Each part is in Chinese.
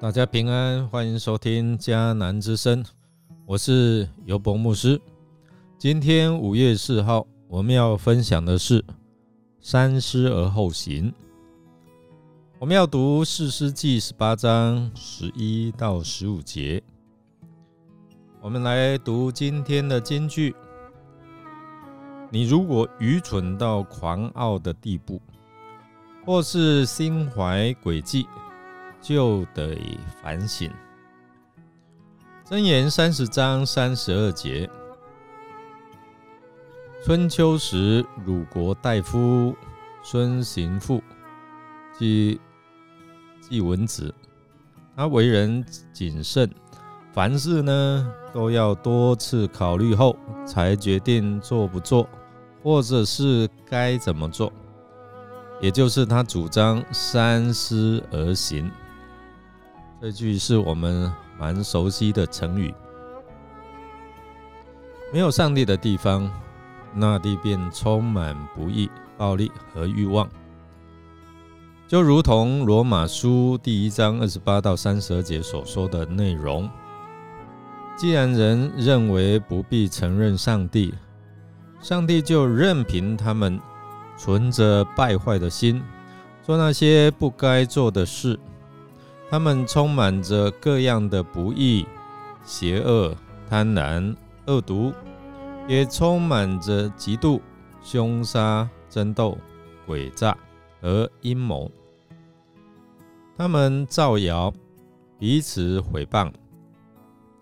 大家平安，欢迎收听迦南之声，我是尤博牧师。今天五月四号，我们要分享的是三思而后行。我们要读四诗记十八章十一到十五节。我们来读今天的金句：你如果愚蠢到狂傲的地步，或是心怀诡计，就得反省。箴言三十章三十二节。春秋时，鲁国大夫孙行父即季文子，他为人谨慎，凡事呢都要多次考虑后才决定做不做，或者是该怎么做。也就是他主张三思而行。这句是我们蛮熟悉的成语。没有上帝的地方。那地便充满不义、暴力和欲望，就如同罗马书第一章二十八到三十二节所说的内容。既然人认为不必承认上帝，上帝就任凭他们存着败坏的心，做那些不该做的事。他们充满着各样的不义、邪恶、贪婪、恶毒。也充满着嫉妒、凶杀、争斗、诡诈和阴谋。他们造谣，彼此毁谤；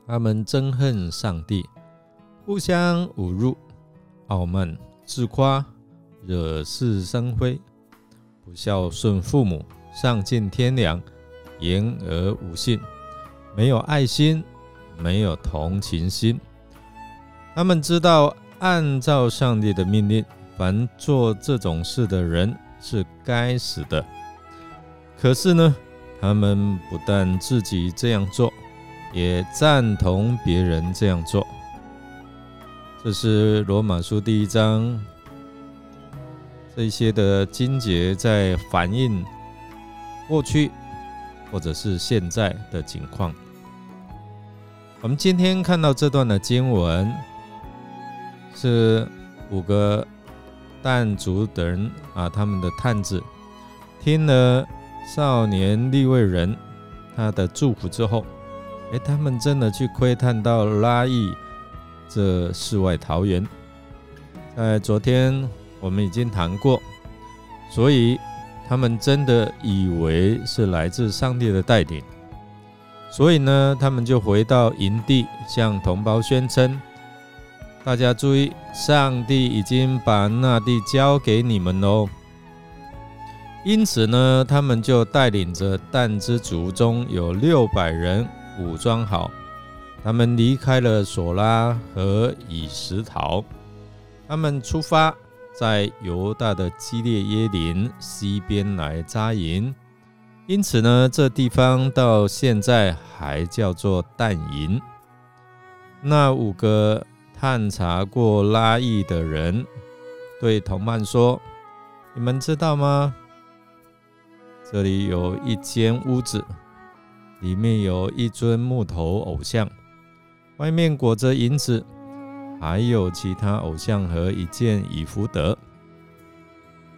他们憎恨上帝，互相侮辱、傲慢、自夸、惹是生非，不孝顺父母，丧尽天良，言而无信，没有爱心，没有同情心。他们知道，按照上帝的命令，凡做这种事的人是该死的。可是呢，他们不但自己这样做，也赞同别人这样做。这是罗马书第一章这些的经节，在反映过去或者是现在的情况。我们今天看到这段的经文。是五个旦族的人啊，他们的探子听了少年立位人他的祝福之后，哎，他们真的去窥探到拉邑这世外桃源。在昨天我们已经谈过，所以他们真的以为是来自上帝的带领，所以呢，他们就回到营地向同胞宣称。大家注意，上帝已经把那地交给你们喽。因此呢，他们就带领着但之族中有六百人武装好，他们离开了索拉和以石陶，他们出发在犹大的基列耶林西边来扎营。因此呢，这地方到现在还叫做但营。那五个。探查过拉邑的人对同伴说：“你们知道吗？这里有一间屋子，里面有一尊木头偶像，外面裹着银子，还有其他偶像和一件以弗德。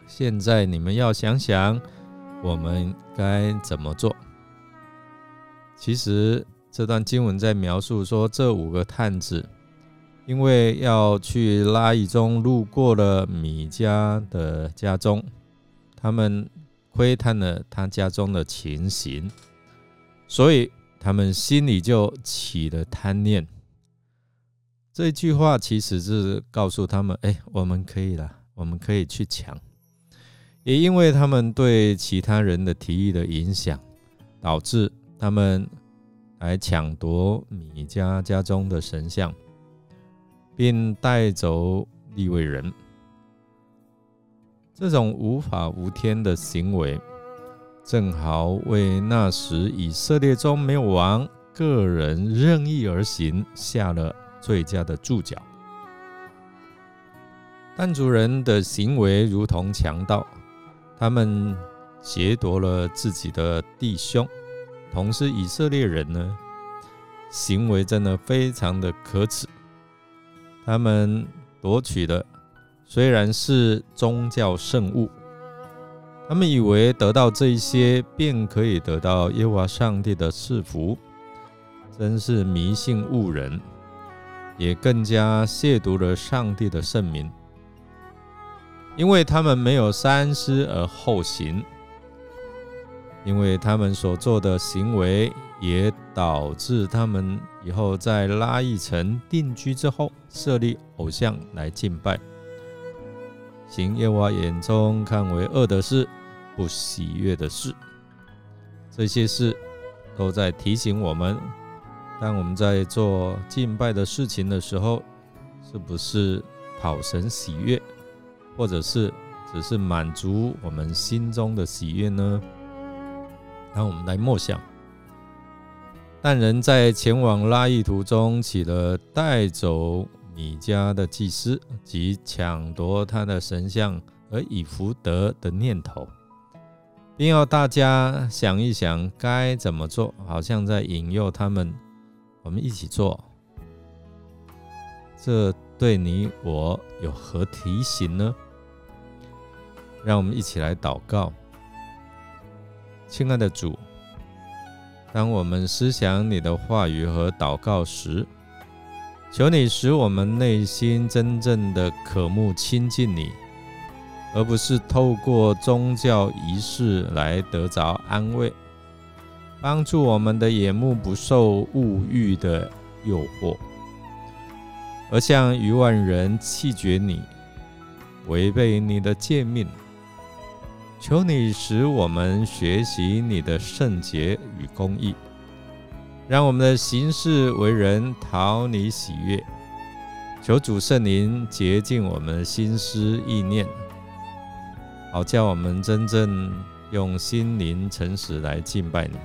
现在你们要想想，我们该怎么做？其实这段经文在描述说，这五个探子。”因为要去拉伊中路过了米家的家中，他们窥探了他家中的情形，所以他们心里就起了贪念。这句话其实是告诉他们：哎，我们可以了，我们可以去抢。也因为他们对其他人的提议的影响，导致他们来抢夺米家家中的神像。并带走利未人，这种无法无天的行为，正好为那时以色列中没有王、个人任意而行下了最佳的注脚。但族人的行为如同强盗，他们劫夺了自己的弟兄，同是以色列人呢，行为真的非常的可耻。他们夺取的虽然是宗教圣物，他们以为得到这些便可以得到耶和华上帝的赐福，真是迷信误人，也更加亵渎了上帝的圣名。因为他们没有三思而后行，因为他们所做的行为也导致他们以后在拉邑城定居之后设立偶像来敬拜，行耶和华眼中看为恶的事，不喜悦的事。这些事都在提醒我们，当我们在做敬拜的事情的时候，是不是讨神喜悦？或者是只是满足我们心中的喜悦呢？让我们来默想。但人在前往拉意途中起了带走米家的祭司及抢夺他的神像而以福德的念头，并要大家想一想该怎么做，好像在引诱他们，我们一起做。这对你我有何提醒呢？让我们一起来祷告，亲爱的主，当我们思想你的话语和祷告时，求你使我们内心真正的渴慕亲近你，而不是透过宗教仪式来得着安慰，帮助我们的眼目不受物欲的诱惑，而像余万人弃绝你，违背你的诫命。求你使我们学习你的圣洁与公义，让我们的行事为人讨你喜悦。求主圣灵洁净我们心思意念，好叫我们真正用心灵诚实来敬拜你。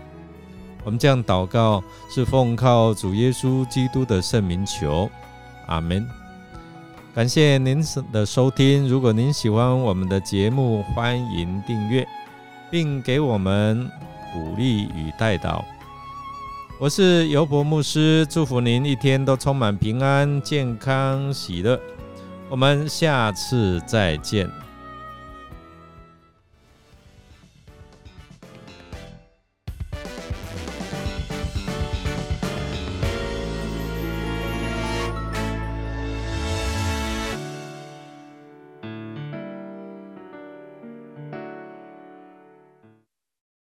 我们这样祷告，是奉靠主耶稣基督的圣名求，阿门。感谢您的收听。如果您喜欢我们的节目，欢迎订阅，并给我们鼓励与带导。我是尤伯牧师，祝福您一天都充满平安、健康、喜乐。我们下次再见。